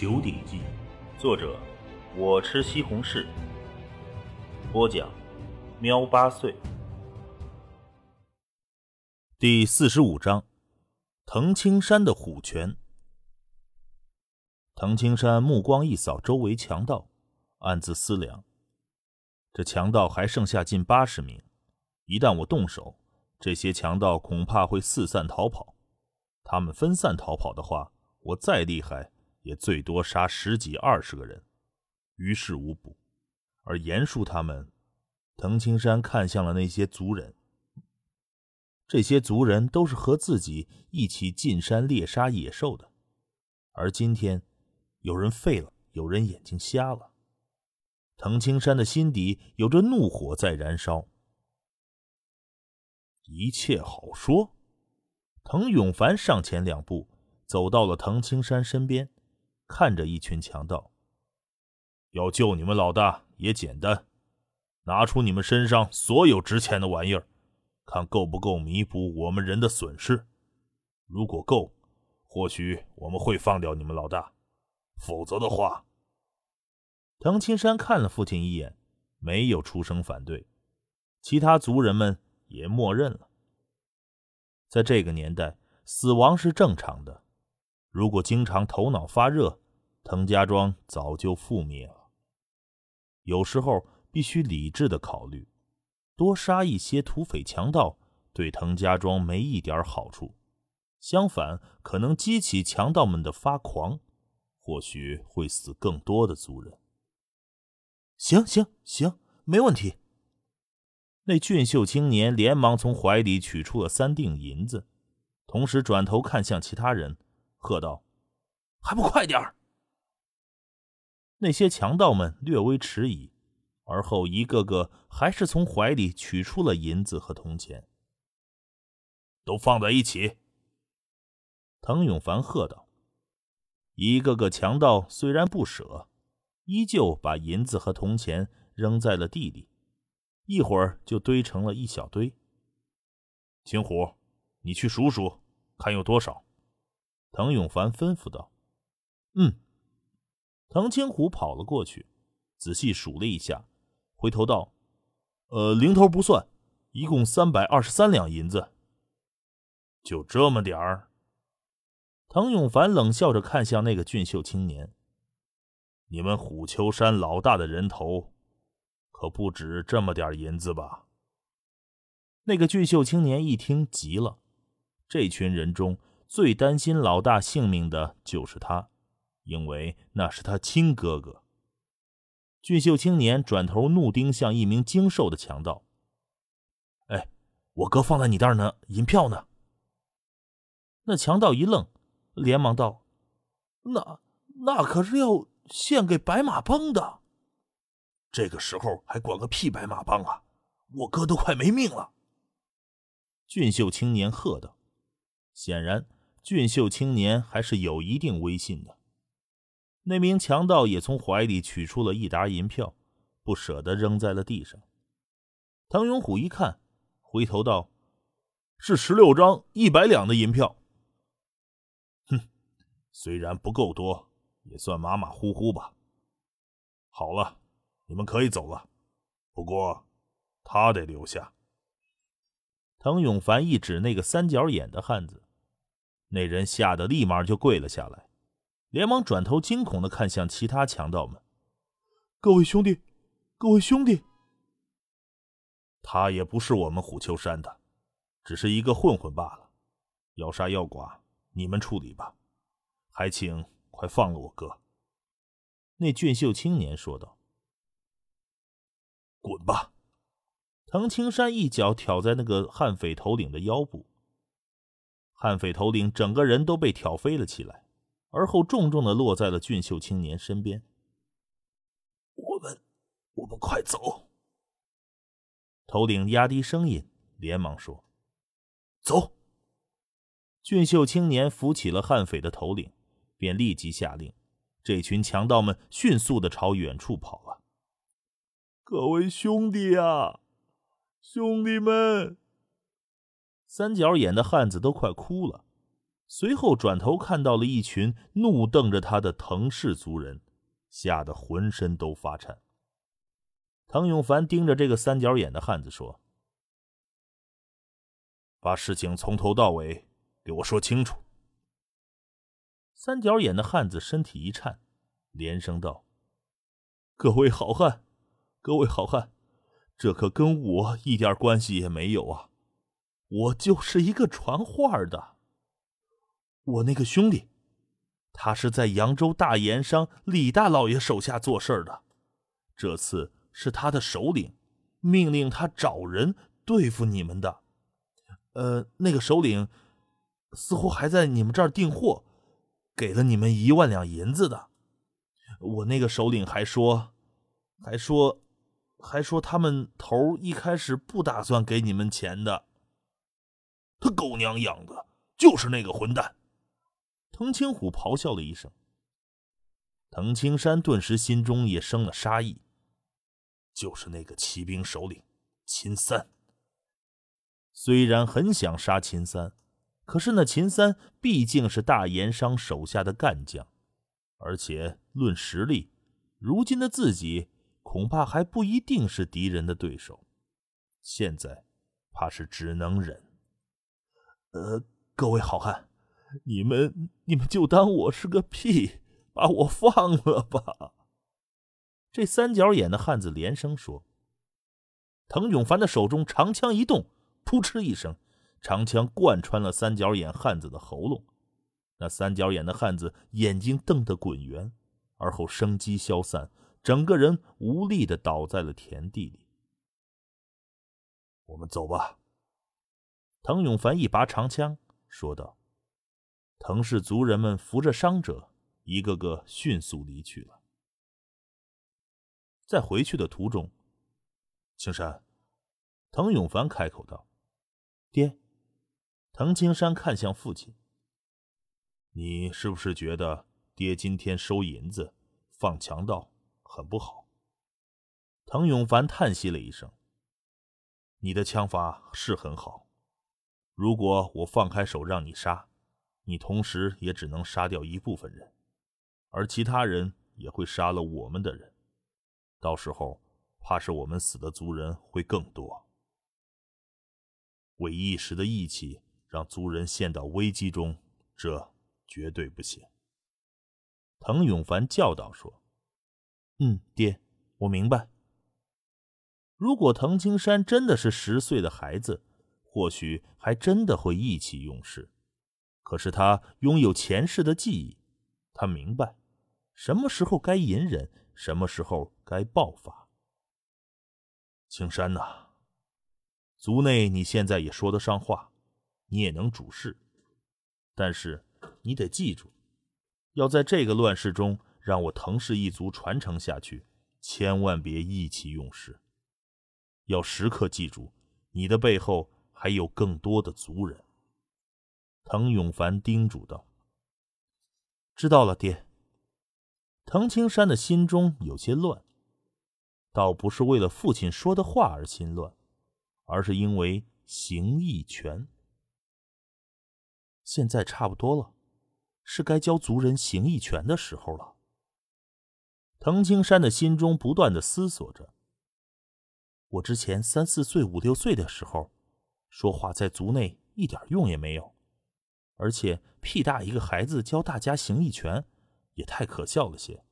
九鼎记》，作者我吃西红柿，播讲喵八岁。第四十五章：藤青山的虎拳。藤青山目光一扫周围强盗，暗自思量：这强盗还剩下近八十名，一旦我动手，这些强盗恐怕会四散逃跑。他们分散逃跑的话，我再厉害也最多杀十几二十个人，于事无补。而严肃他们，藤青山看向了那些族人。这些族人都是和自己一起进山猎杀野兽的，而今天，有人废了，有人眼睛瞎了。藤青山的心底有着怒火在燃烧。一切好说。滕永凡上前两步，走到了藤青山身边，看着一群强盗。要救你们老大也简单，拿出你们身上所有值钱的玩意儿，看够不够弥补我们人的损失。如果够，或许我们会放掉你们老大；否则的话，藤青山看了父亲一眼，没有出声反对，其他族人们也默认了。在这个年代，死亡是正常的。如果经常头脑发热，滕家庄早就覆灭了。有时候必须理智的考虑，多杀一些土匪强盗，对滕家庄没一点好处，相反，可能激起强盗们的发狂，或许会死更多的族人。行行行，没问题。那俊秀青年连忙从怀里取出了三锭银子，同时转头看向其他人，喝道：“还不快点儿！”那些强盗们略微迟疑，而后一个个还是从怀里取出了银子和铜钱，都放在一起。滕永凡喝道：“一个个强盗虽然不舍，依旧把银子和铜钱扔在了地里。”一会儿就堆成了一小堆。青虎，你去数数，看有多少。滕永凡吩咐道：“嗯。”滕青虎跑了过去，仔细数了一下，回头道：“呃，零头不算，一共三百二十三两银子。就这么点儿。”滕永凡冷笑着看向那个俊秀青年：“你们虎丘山老大的人头。”可不止这么点银子吧？那个俊秀青年一听急了，这群人中最担心老大性命的就是他，因为那是他亲哥哥。俊秀青年转头怒盯向一名精瘦的强盗：“哎，我哥放在你那儿呢，银票呢？”那强盗一愣，连忙道：“那那可是要献给白马帮的。”这个时候还管个屁白马帮啊！我哥都快没命了。俊秀青年喝道：“显然，俊秀青年还是有一定威信的。”那名强盗也从怀里取出了一沓银票，不舍得扔在了地上。唐永虎一看，回头道：“是十六张一百两的银票。”哼，虽然不够多，也算马马虎虎吧。好了。你们可以走了，不过他得留下。滕永凡一指那个三角眼的汉子，那人吓得立马就跪了下来，连忙转头惊恐的看向其他强盗们：“各位兄弟，各位兄弟，他也不是我们虎丘山的，只是一个混混罢了。要杀要剐，你们处理吧，还请快放了我哥。”那俊秀青年说道。滚吧！藤青山一脚挑在那个悍匪头领的腰部，悍匪头领整个人都被挑飞了起来，而后重重的落在了俊秀青年身边。我们，我们快走！头领压低声音，连忙说：“走！”俊秀青年扶起了悍匪的头领，便立即下令，这群强盗们迅速的朝远处跑了。各位兄弟啊，兄弟们！三角眼的汉子都快哭了，随后转头看到了一群怒瞪着他的藤氏族人，吓得浑身都发颤。滕永凡盯着这个三角眼的汉子说：“把事情从头到尾给我说清楚。”三角眼的汉子身体一颤，连声道：“各位好汉，各位好汉，这可跟我一点关系也没有啊！我就是一个传话的。我那个兄弟，他是在扬州大盐商李大老爷手下做事的，这次。”是他的首领，命令他找人对付你们的。呃，那个首领似乎还在你们这儿订货，给了你们一万两银子的。我那个首领还说，还说，还说他们头一开始不打算给你们钱的。他狗娘养的，就是那个混蛋！滕青虎咆哮了一声。滕青山顿时心中也生了杀意。就是那个骑兵首领秦三。虽然很想杀秦三，可是那秦三毕竟是大盐商手下的干将，而且论实力，如今的自己恐怕还不一定是敌人的对手。现在，怕是只能忍。呃，各位好汉，你们你们就当我是个屁，把我放了吧。这三角眼的汉子连声说：“滕永凡的手中长枪一动，扑哧一声，长枪贯穿了三角眼汉子的喉咙。那三角眼的汉子眼睛瞪得滚圆，而后生机消散，整个人无力的倒在了田地里。我们走吧。”滕永凡一拔长枪，说道：“滕氏族人们扶着伤者，一个个迅速离去了。”在回去的途中，青山，滕永凡开口道：“爹。”滕青山看向父亲：“你是不是觉得爹今天收银子放强盗很不好？”滕永凡叹息了一声：“你的枪法是很好，如果我放开手让你杀，你同时也只能杀掉一部分人，而其他人也会杀了我们的人。”到时候，怕是我们死的族人会更多。为一时的义气让族人陷到危机中，这绝对不行。滕永凡教导说：“嗯，爹，我明白。如果滕青山真的是十岁的孩子，或许还真的会意气用事。可是他拥有前世的记忆，他明白什么时候该隐忍。”什么时候该爆发？青山呐，族内你现在也说得上话，你也能主事，但是你得记住，要在这个乱世中让我滕氏一族传承下去，千万别意气用事，要时刻记住，你的背后还有更多的族人。滕永凡叮嘱道：“知道了，爹。”滕青山的心中有些乱，倒不是为了父亲说的话而心乱，而是因为形意拳。现在差不多了，是该教族人形意拳的时候了。滕青山的心中不断的思索着：我之前三四岁、五六岁的时候，说话在族内一点用也没有，而且屁大一个孩子教大家形意拳。也太可笑了些，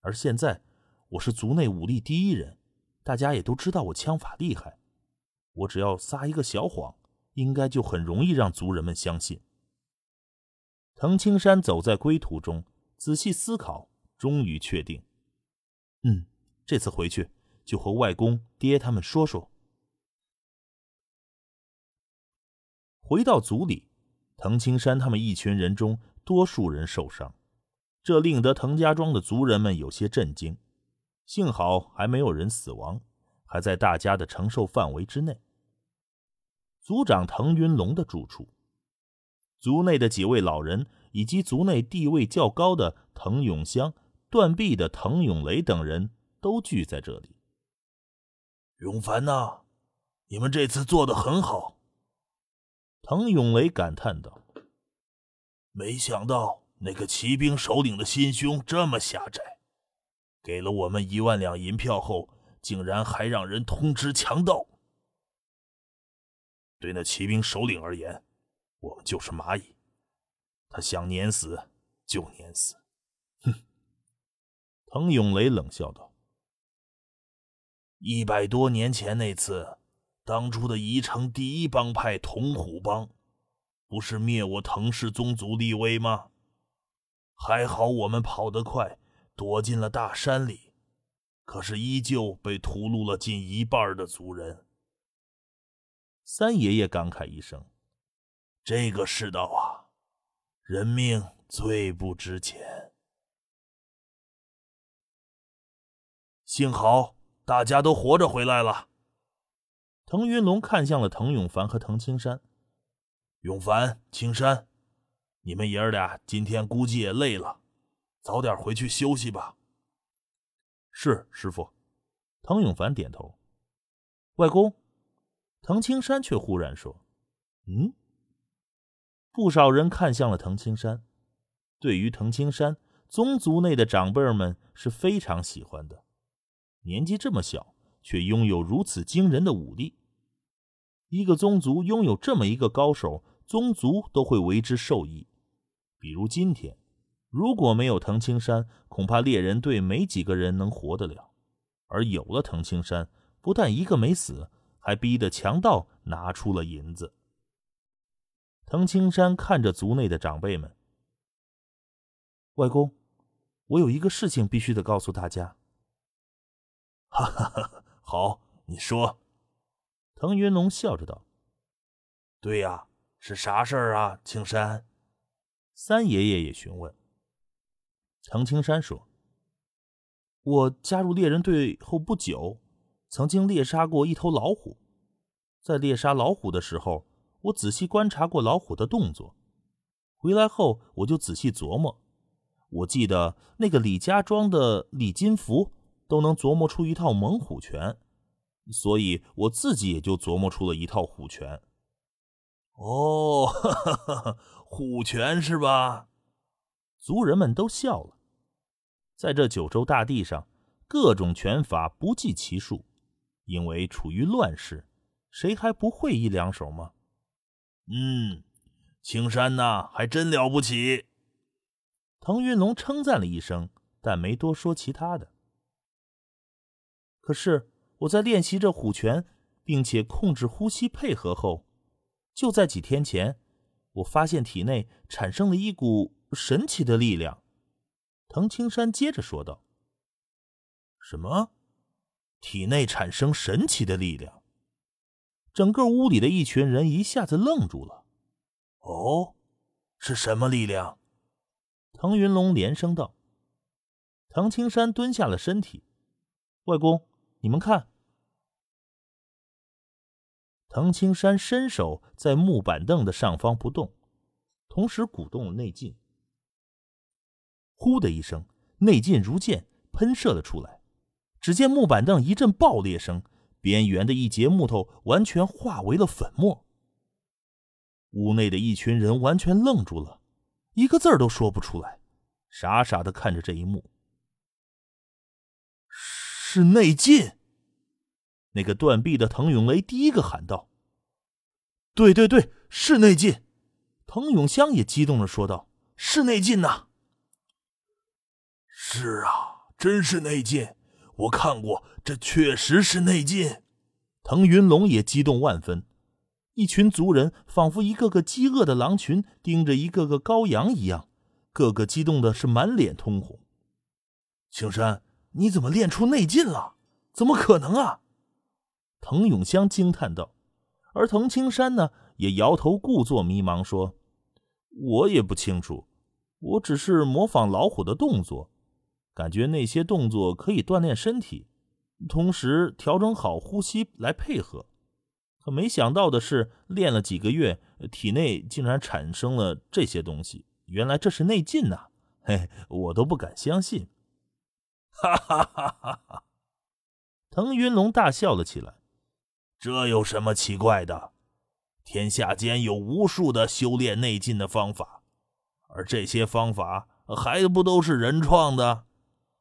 而现在我是族内武力第一人，大家也都知道我枪法厉害，我只要撒一个小谎，应该就很容易让族人们相信。滕青山走在归途中，仔细思考，终于确定，嗯，这次回去就和外公、爹他们说说。回到族里，滕青山他们一群人中，多数人受伤。这令得滕家庄的族人们有些震惊，幸好还没有人死亡，还在大家的承受范围之内。族长滕云龙的住处，族内的几位老人以及族内地位较高的滕永香、断臂的滕永雷等人都聚在这里。永凡呐，你们这次做的很好。”滕永雷感叹道。没想到那个骑兵首领的心胸这么狭窄，给了我们一万两银票后，竟然还让人通知强盗。对那骑兵首领而言，我们就是蚂蚁，他想碾死就碾死。哼！滕永雷冷笑道：“一百多年前那次，当初的宜城第一帮派铜虎帮。”不是灭我藤氏宗族立威吗？还好我们跑得快，躲进了大山里，可是依旧被屠戮了近一半的族人。三爷爷感慨一声：“这个世道啊，人命最不值钱。幸好大家都活着回来了。”滕云龙看向了滕永凡和滕青山。永凡、青山，你们爷儿俩今天估计也累了，早点回去休息吧。是师傅。滕永凡点头。外公，滕青山却忽然说：“嗯。”不少人看向了滕青山。对于滕青山，宗族内的长辈们是非常喜欢的。年纪这么小，却拥有如此惊人的武力。一个宗族拥有这么一个高手，宗族都会为之受益。比如今天，如果没有藤青山，恐怕猎人队没几个人能活得了。而有了藤青山，不但一个没死，还逼得强盗拿出了银子。藤青山看着族内的长辈们：“外公，我有一个事情必须得告诉大家。”“哈哈哈，好，你说。”滕云龙笑着道：“对呀，是啥事儿啊，青山？”三爷爷也询问。滕青山说：“我加入猎人队后不久，曾经猎杀过一头老虎。在猎杀老虎的时候，我仔细观察过老虎的动作。回来后，我就仔细琢磨。我记得那个李家庄的李金福都能琢磨出一套猛虎拳。”所以我自己也就琢磨出了一套虎拳。哦，哈哈哈虎拳是吧？族人们都笑了。在这九州大地上，各种拳法不计其数。因为处于乱世，谁还不会一两手吗？嗯，青山呐，还真了不起。腾云龙称赞了一声，但没多说其他的。可是。我在练习着虎拳，并且控制呼吸配合后，就在几天前，我发现体内产生了一股神奇的力量。藤青山接着说道：“什么？体内产生神奇的力量？”整个屋里的一群人一下子愣住了。“哦，是什么力量？”腾云龙连声道。藤青山蹲下了身体，外公。你们看，藤青山伸手在木板凳的上方不动，同时鼓动了内劲。呼的一声，内劲如箭喷射了出来。只见木板凳一阵爆裂声，边缘的一截木头完全化为了粉末。屋内的一群人完全愣住了，一个字儿都说不出来，傻傻的看着这一幕。是内劲！那个断臂的滕永雷第一个喊道：“对对对，是内劲！”滕永香也激动的说道：“是内劲呐！”“是啊，真是内劲！我看过，这确实是内劲。”滕云龙也激动万分。一群族人仿佛一个个饥饿的狼群盯着一个个羔羊一样，个个激动的是满脸通红。青山。你怎么练出内劲了？怎么可能啊！滕永香惊叹道。而滕青山呢，也摇头，故作迷茫说：“我也不清楚，我只是模仿老虎的动作，感觉那些动作可以锻炼身体，同时调整好呼吸来配合。可没想到的是，练了几个月，体内竟然产生了这些东西。原来这是内劲呐！嘿，我都不敢相信。”哈哈哈哈哈！腾云龙大笑了起来。这有什么奇怪的？天下间有无数的修炼内劲的方法，而这些方法还不都是人创的？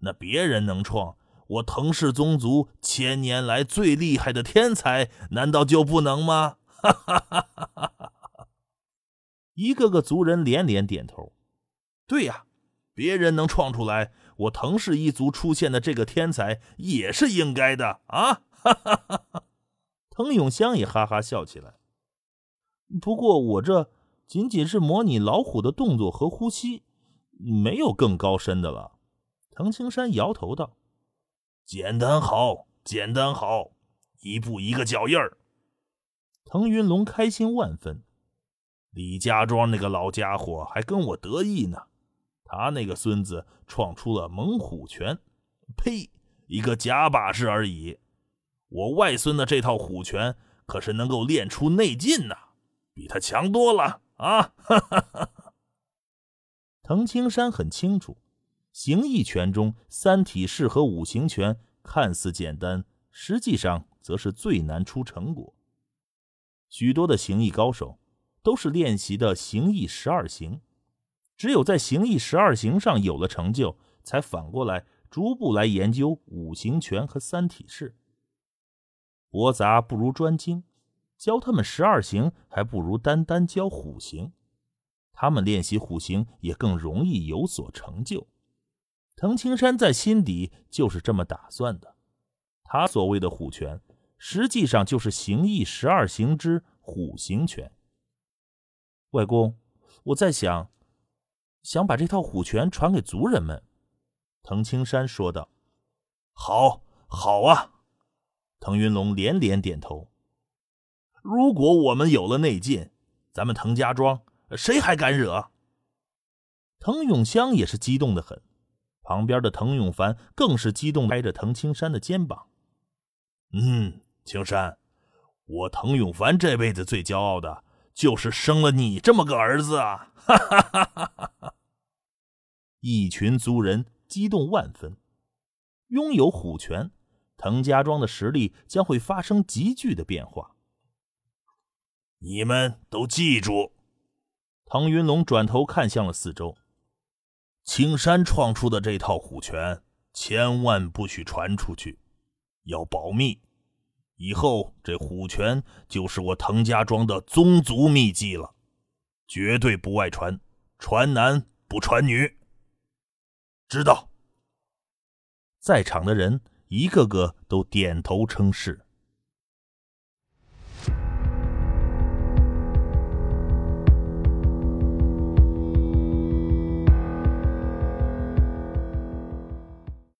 那别人能创，我滕氏宗族千年来最厉害的天才，难道就不能吗？哈哈哈哈哈哈！一个个族人连连点头。对呀，别人能创出来，我滕氏一族出现的这个天才也是应该的啊！哈哈哈哈！滕永香也哈哈笑起来。不过我这仅仅是模拟老虎的动作和呼吸，没有更高深的了。滕青山摇头道：“简单好，简单好，一步一个脚印儿。”滕云龙开心万分。李家庄那个老家伙还跟我得意呢，他那个孙子创出了猛虎拳，呸，一个假把式而已。我外孙的这套虎拳可是能够练出内劲呐，比他强多了啊！哈哈哈哈滕青山很清楚，形意拳中三体式和五行拳看似简单，实际上则是最难出成果。许多的形意高手。都是练习的形意十二行，只有在形意十二行上有了成就，才反过来逐步来研究五行拳和三体式。博杂不如专精，教他们十二行还不如单单教虎形。他们练习虎形也更容易有所成就。滕青山在心底就是这么打算的。他所谓的虎拳，实际上就是形意十二行之虎形拳。外公，我在想，想把这套虎拳传给族人们。”滕青山说道。“好，好啊！”滕云龙连连点头。“如果我们有了内劲，咱们滕家庄谁还敢惹？”滕永香也是激动的很，旁边的滕永凡更是激动，拍着滕青山的肩膀：“嗯，青山，我滕永凡这辈子最骄傲的。”就是生了你这么个儿子啊！哈哈哈哈哈哈！一群族人激动万分。拥有虎拳，滕家庄的实力将会发生急剧的变化。你们都记住，滕云龙转头看向了四周。青山创出的这套虎拳，千万不许传出去，要保密。以后这虎拳就是我滕家庄的宗族秘技了，绝对不外传，传男不传女。知道。在场的人一个个都点头称是。